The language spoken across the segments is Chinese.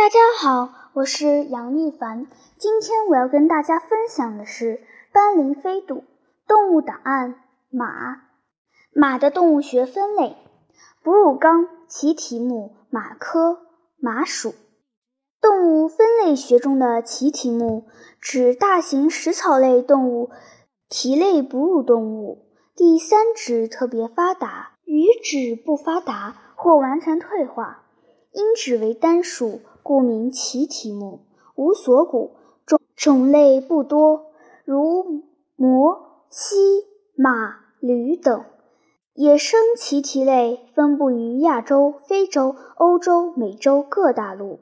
大家好，我是杨一凡。今天我要跟大家分享的是斑羚飞渡动物档案马。马的动物学分类：哺乳纲其体目马科，马属。动物分类学中的其体目指大型食草类动物蹄类哺乳动物。第三指特别发达，余指不发达或完全退化。因指为单数。故名其体目，无锁骨，种种类不多，如貘、犀、马、驴等。野生奇蹄类分布于亚洲、非洲、欧洲、美洲各大陆。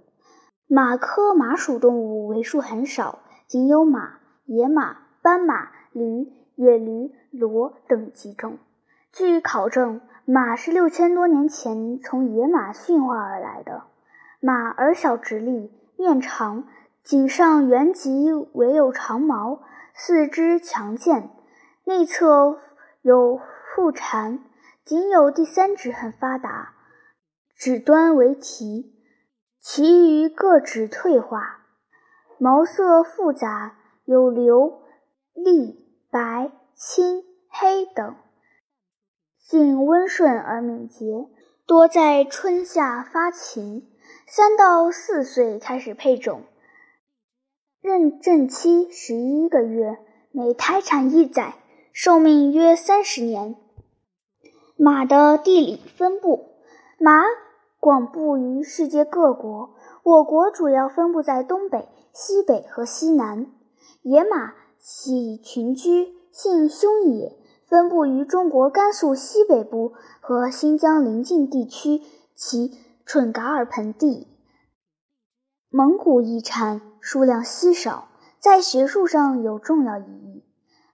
马科马属动物为数很少，仅有马、野马、斑马、驴、野驴、骡等几种。据考证，马是六千多年前从野马驯化而来的。马耳小直立，面长，颈上圆脊唯有长毛，四肢强健，内侧有腹缠，仅有第三指很发达，指端为蹄，其余各指退化。毛色复杂，有黧、栗、白、青、黑等。性温顺而敏捷，多在春夏发情。三到四岁开始配种，妊娠期十一个月，每胎产一载，寿命约三十年。马的地理分布，马广布于世界各国，我国主要分布在东北、西北和西南。野马喜群居，性凶野，分布于中国甘肃西北部和新疆邻近地区。其准噶尔盆地、蒙古遗产数量稀少，在学术上有重要意义。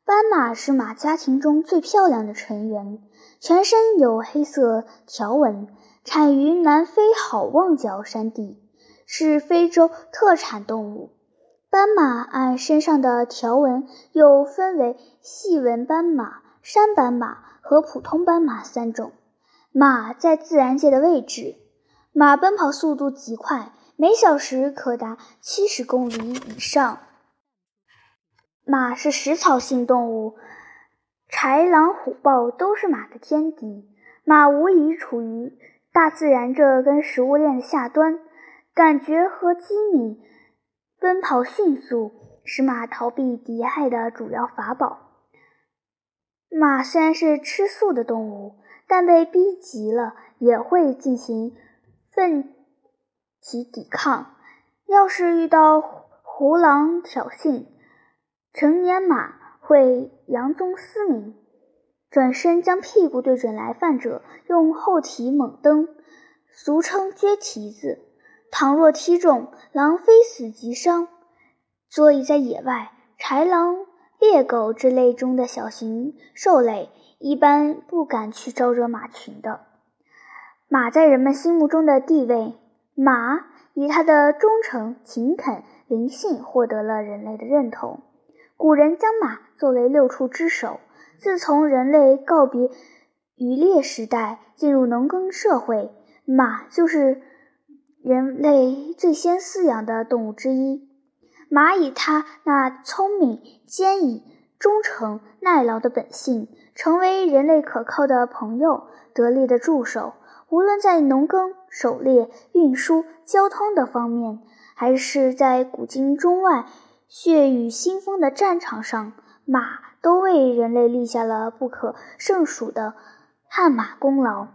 斑马是马家庭中最漂亮的成员，全身有黑色条纹，产于南非好望角山地，是非洲特产动物。斑马按身上的条纹又分为细纹斑马、山斑马和普通斑马三种。马在自然界的位置。马奔跑速度极快，每小时可达七十公里以上。马是食草性动物，豺狼虎豹都是马的天敌。马无疑处于大自然这根食物链的下端，感觉和机敏，奔跑迅速，是马逃避敌害的主要法宝。马虽然是吃素的动物，但被逼急了也会进行。奋起抵抗，要是遇到胡狼挑衅，成年马会佯装嘶鸣，转身将屁股对准来犯者，用后蹄猛蹬，俗称撅蹄子。倘若踢中，狼非死即伤。所以在野外，豺狼、猎狗之类中的小型兽类，一般不敢去招惹马群的。马在人们心目中的地位，马以它的忠诚、勤恳、灵性获得了人类的认同。古人将马作为六畜之首。自从人类告别渔猎时代，进入农耕社会，马就是人类最先饲养的动物之一。马以它那聪明、坚毅、忠诚、耐劳的本性，成为人类可靠的朋友、得力的助手。无论在农耕、狩猎、运输、交通的方面，还是在古今中外血雨腥风的战场上，马都为人类立下了不可胜数的汗马功劳。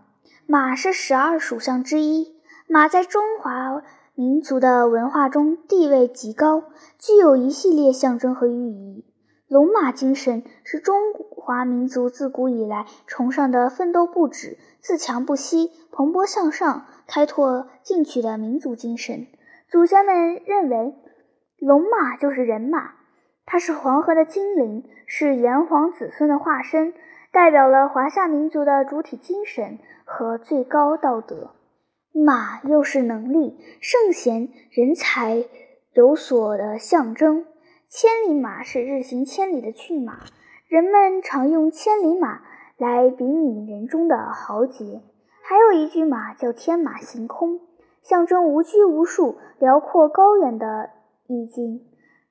马是十二属相之一，马在中华民族的文化中地位极高，具有一系列象征和寓意。龙马精神是中华民族自古以来崇尚的奋斗不止、自强不息、蓬勃向上、开拓进取的民族精神。祖先们认为，龙马就是人马，它是黄河的精灵，是炎黄子孙的化身，代表了华夏民族的主体精神和最高道德。马又是能力、圣贤、人才有所的象征。千里马是日行千里的骏马，人们常用千里马来比拟人中的豪杰。还有一句马叫天马行空，象征无拘无束、辽阔高远的意境。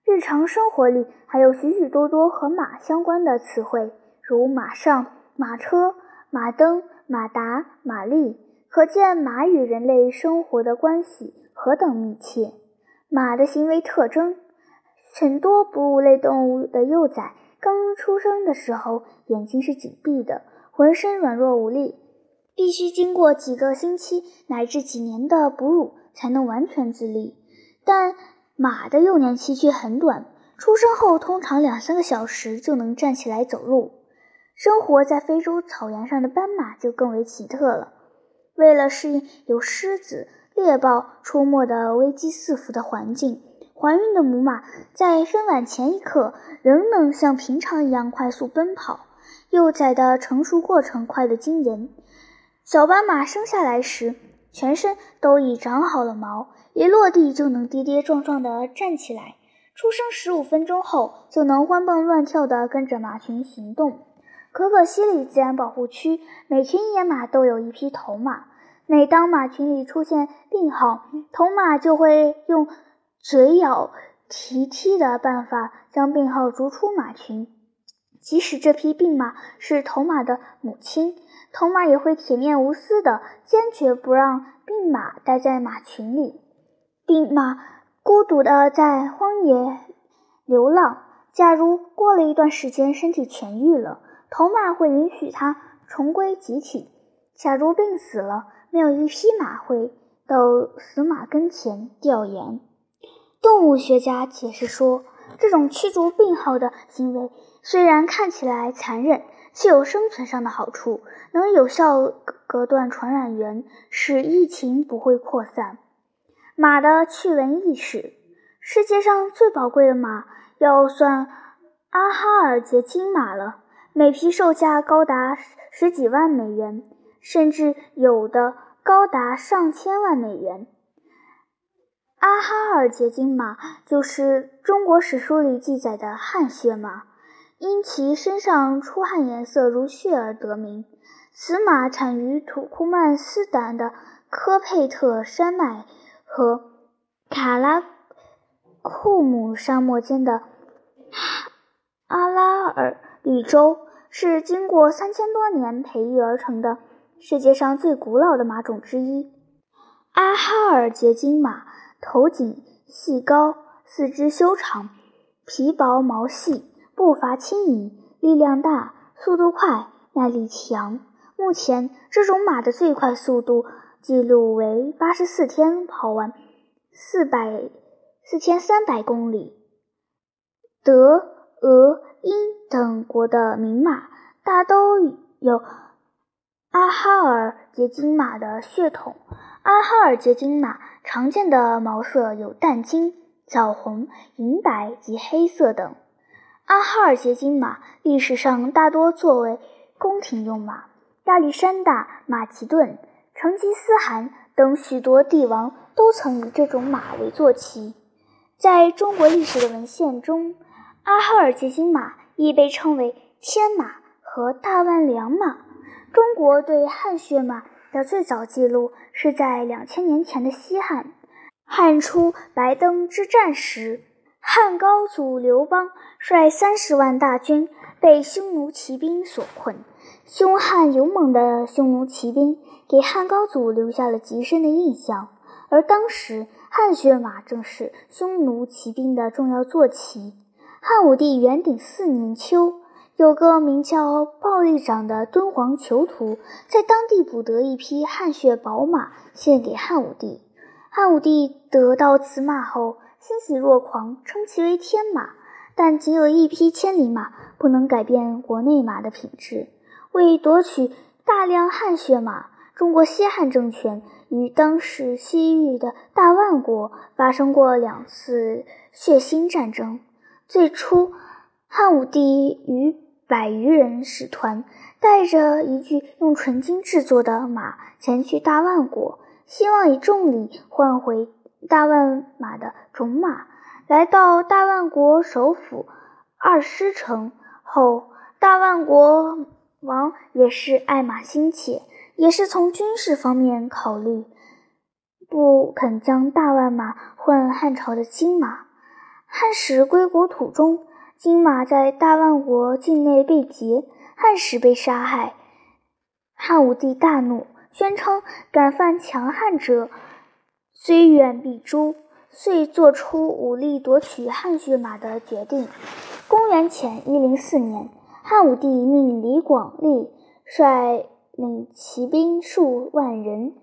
日常生活里还有许许多多和马相关的词汇，如马上、马车、马灯、马达、马力，可见马与人类生活的关系何等密切。马的行为特征，很多哺乳类动物的幼崽刚出生的时候眼睛是紧闭的，浑身软弱无力。必须经过几个星期乃至几年的哺乳，才能完全自立。但马的幼年期却很短，出生后通常两三个小时就能站起来走路。生活在非洲草原上的斑马就更为奇特了。为了适应有狮子、猎豹出没的危机四伏的环境，怀孕的母马在分娩前一刻仍能像平常一样快速奔跑，幼崽的成熟过程快得惊人。小斑马生下来时，全身都已长好了毛，一落地就能跌跌撞撞地站起来。出生十五分钟后，就能欢蹦乱跳地跟着马群行动。可可西里自然保护区，每群野马都有一匹头马。每当马群里出现病号，头马就会用嘴咬、蹄踢的办法将病号逐出马群。即使这匹病马是头马的母亲。头马也会铁面无私的，坚决不让病马待在马群里。病马孤独的在荒野流浪。假如过了一段时间身体痊愈了，头马会允许它重归集体。假如病死了，没有一匹马会到死马跟前吊唁。动物学家解释说，这种驱逐病号的行为虽然看起来残忍。却有生存上的好处，能有效隔断传染源，使疫情不会扩散。马的驱蚊意识，世界上最宝贵的马要算阿哈尔捷金马了，每匹售价高达十几万美元，甚至有的高达上千万美元。阿哈尔捷金马就是中国史书里记载的汗血马。因其身上出汗颜色如血而得名。此马产于土库曼斯坦的科佩特山脉和卡拉库姆沙漠间的阿拉尔绿洲，是经过三千多年培育而成的世界上最古老的马种之一。阿哈尔捷金马头颈细高，四肢修长，皮薄毛细。步伐轻盈，力量大，速度快，耐力强。目前，这种马的最快速度记录为八十四天跑完四百四千三百公里。德、俄、英等国的名马大都有阿哈尔捷金马的血统。阿哈尔捷金马常见的毛色有淡金、枣红、银白及黑色等。阿哈尔捷金马历史上大多作为宫廷用马，亚历山大、马其顿、成吉思汗等许多帝王都曾以这种马为坐骑。在中国历史的文献中，阿哈尔捷金马亦被称为天马和大万良马。中国对汗血马的最早记录是在两千年前的西汉，汉初白登之战时。汉高祖刘邦率三十万大军被匈奴骑兵所困，凶悍勇猛的匈奴骑兵给汉高祖留下了极深的印象。而当时汗血马正是匈奴骑兵的重要坐骑。汉武帝元鼎四年秋，有个名叫鲍力长的敦煌囚徒，在当地捕得一匹汗血宝马，献给汉武帝。汉武帝得到此马后，欣喜若狂，称其为天马。但仅有一匹千里马，不能改变国内马的品质。为夺取大量汗血马，中国西汉政权与当时西域的大万国发生过两次血腥战争。最初，汉武帝与百余人使团，带着一具用纯金制作的马前去大万国，希望以重礼换回。大万马的种马来到大万国首府二师城后，大万国王也是爱马心切，也是从军事方面考虑，不肯将大万马换汉朝的金马。汉使归国途中，金马在大万国境内被劫，汉使被杀害。汉武帝大怒，宣称敢犯强汉者，虽远必诛，遂作出武力夺取汗血马的决定。公元前一零四年，汉武帝命李广利率领骑兵数万人，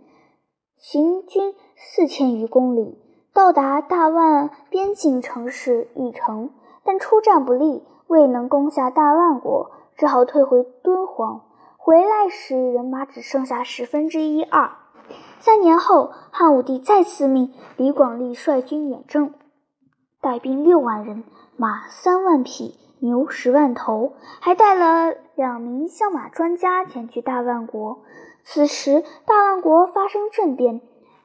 行军四千余公里。到达大万边境城市玉城，但出战不利，未能攻下大万国，只好退回敦煌。回来时，人马只剩下十分之一二。三年后，汉武帝再次命李广利率军远征，带兵六万人，马三万匹，牛十万头，还带了两名相马专家前去大万国。此时，大万国发生政变，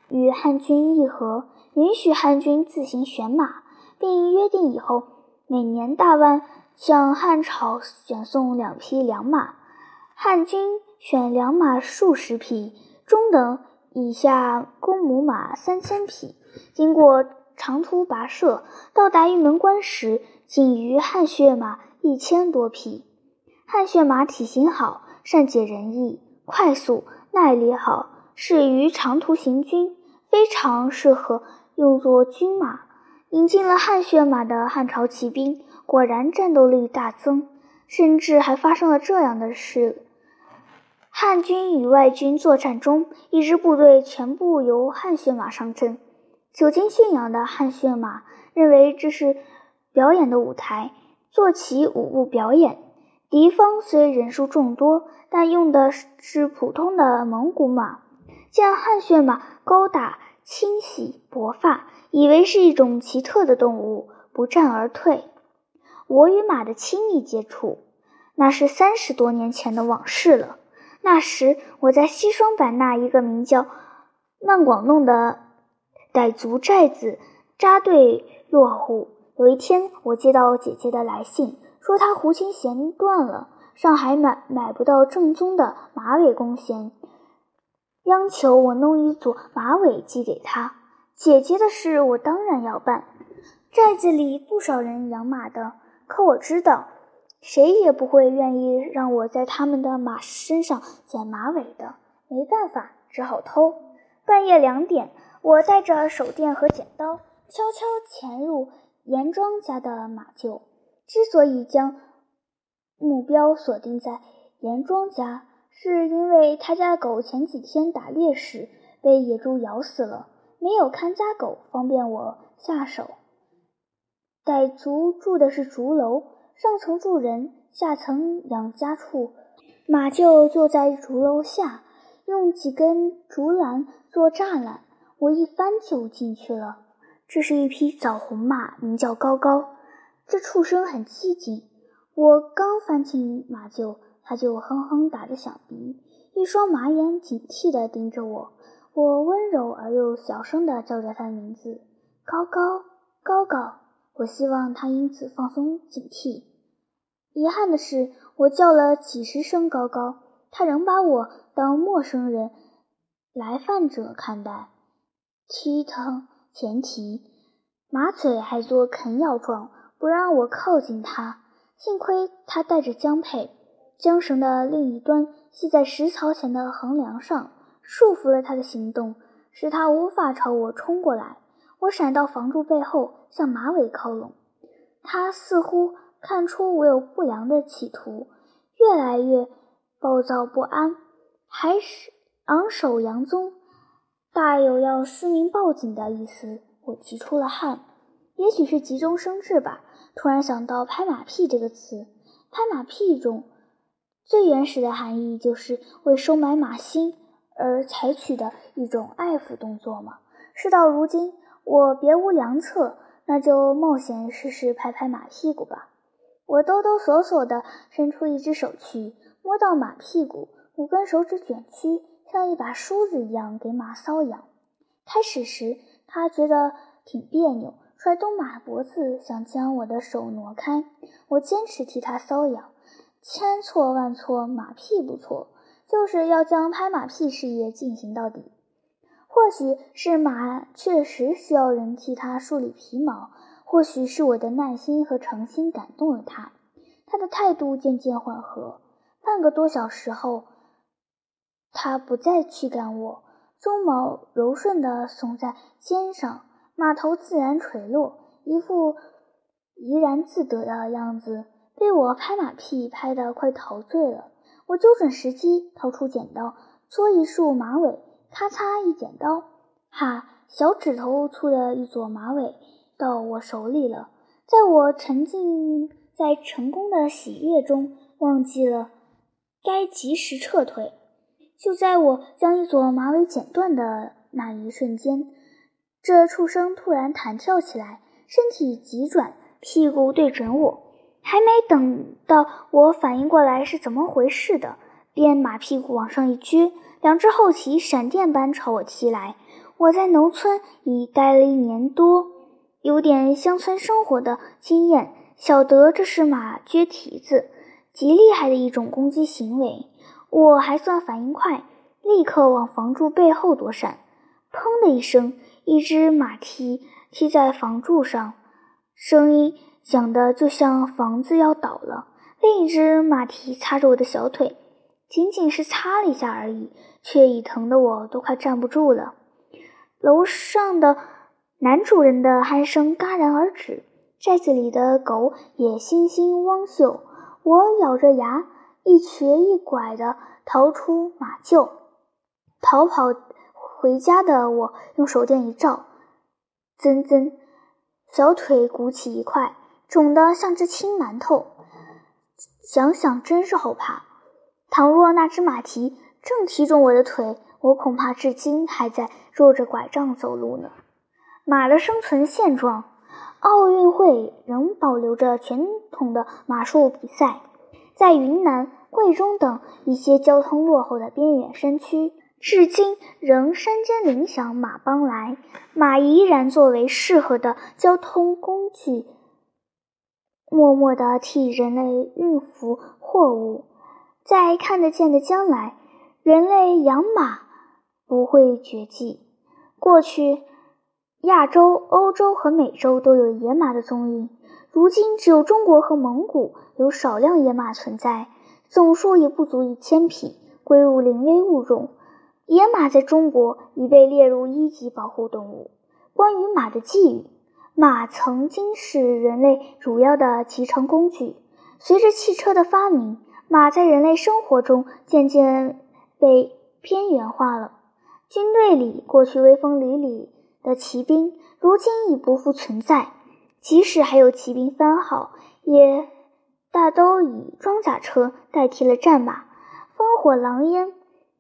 与汉军议和。允许汉军自行选马，并约定以后每年大万向汉朝选送两匹良马。汉军选良马数十匹，中等以下公母马三千匹。经过长途跋涉，到达玉门关时，仅余汗血马一千多匹。汗血马体型好，善解人意，快速，耐力好，适于长途行军，非常适合。用作军马，引进了汗血马的汉朝骑兵，果然战斗力大增。甚至还发生了这样的事：汉军与外军作战中，一支部队全部由汗血马上阵。久经驯养的汗血马认为这是表演的舞台，做起舞步表演。敌方虽人数众多，但用的是普通的蒙古马。见汗血马高大。清洗薄发，以为是一种奇特的动物，不战而退。我与马的亲密接触，那是三十多年前的往事了。那时我在西双版纳一个名叫曼广弄的傣族寨子扎堆落户。有一天，我接到姐姐的来信，说她胡琴弦断了，上海买买不到正宗的马尾弓弦。央求我弄一组马尾寄给她。姐姐的事我当然要办。寨子里不少人养马的，可我知道，谁也不会愿意让我在他们的马身上剪马尾的。没办法，只好偷。半夜两点，我带着手电和剪刀，悄悄潜入严庄家的马厩。之所以将目标锁定在严庄家，是因为他家狗前几天打猎时被野猪咬死了，没有看家狗，方便我下手。傣族住的是竹楼，上层住人，下层养家畜，马厩就在竹楼下，用几根竹篮做栅栏，我一翻就进去了。这是一匹枣红马，名叫高高，这畜生很机警，我刚翻进马厩。它就哼哼打着响鼻，一双马眼警惕地盯着我。我温柔而又小声地叫着他的名字：“高高，高高。”我希望他因此放松警惕。遗憾的是，我叫了几十声“高高”，他仍把我当陌生人、来犯者看待。踢腾前蹄，马嘴还做啃咬状，不让我靠近他。幸亏他带着缰配。缰绳的另一端系在石槽前的横梁上，束缚了他的行动，使他无法朝我冲过来。我闪到房柱背后，向马尾靠拢。他似乎看出我有不良的企图，越来越暴躁不安，还是昂首扬鬃，大有要嘶鸣报警的意思。我急出了汗，也许是急中生智吧，突然想到“拍马屁”这个词，“拍马屁”中。最原始的含义就是为收买马心而采取的一种爱抚动作嘛。事到如今，我别无良策，那就冒险试试拍拍马屁股吧。我哆哆嗦嗦地伸出一只手去，摸到马屁股，五根手指卷曲，像一把梳子一样给马搔痒。开始时，他觉得挺别扭，甩动马脖子，想将我的手挪开。我坚持替他搔痒。千错万错，马屁不错，就是要将拍马屁事业进行到底。或许是马确实需要人替它梳理皮毛，或许是我的耐心和诚心感动了它。他的态度渐渐缓和。半个多小时后，他不再驱赶我，鬃毛柔顺地耸在肩上，马头自然垂落，一副怡然自得的样子，被我拍马屁拍得快陶醉了。我揪准时机，掏出剪刀，搓一束马尾，咔嚓一剪刀，哈，小指头粗的一撮马尾到我手里了。在我沉浸在成功的喜悦中，忘记了该及时撤退。就在我将一撮马尾剪断的那一瞬间，这畜生突然弹跳起来，身体急转，屁股对准我。还没等到我反应过来是怎么回事的，便马屁股往上一撅，两只后蹄闪电般朝我踢来。我在农村已待了一年多，有点乡村生活的经验，晓得这是马撅蹄子，极厉害的一种攻击行为。我还算反应快，立刻往房柱背后躲闪。砰的一声，一只马蹄踢在房柱上，声音。讲的就像房子要倒了。另一只马蹄擦着我的小腿，仅仅是擦了一下而已，却已疼得我都快站不住了。楼上的男主人的鼾声戛然而止，寨子里的狗也惺惺汪嗅。我咬着牙，一瘸一拐地逃出马厩，逃跑回家的我用手电一照，噌噌，小腿鼓起一块。肿得像只青馒头，想想真是后怕。倘若那只马蹄正踢中我的腿，我恐怕至今还在拄着拐杖走路呢。马的生存现状：奥运会仍保留着传统的马术比赛，在云南、贵州等一些交通落后的边远山区，至今仍山间铃响马帮来，马依然作为适合的交通工具。默默地替人类运服货物，在看得见的将来，人类养马不会绝迹。过去，亚洲、欧洲和美洲都有野马的踪影，如今只有中国和蒙古有少量野马存在，总数也不足一千匹，归入临危物种。野马在中国已被列入一级保护动物。关于马的寄语。马曾经是人类主要的骑乘工具。随着汽车的发明，马在人类生活中渐渐被边缘化了。军队里过去威风凛凛的骑兵，如今已不复存在。即使还有骑兵番号，也大都以装甲车代替了战马。烽火狼烟，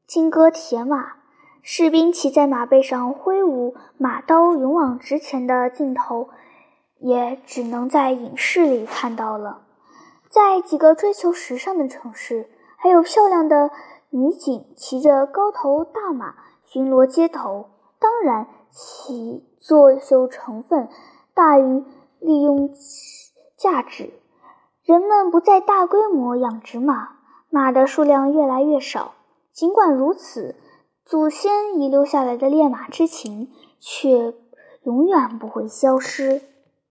金戈铁马。士兵骑在马背上挥舞马刀，勇往直前的镜头，也只能在影视里看到了。在几个追求时尚的城市，还有漂亮的女警骑着高头大马巡逻街头。当然，其作秀成分大于利用价值。人们不再大规模养殖马，马的数量越来越少。尽管如此。祖先遗留下来的练马之情，却永远不会消失。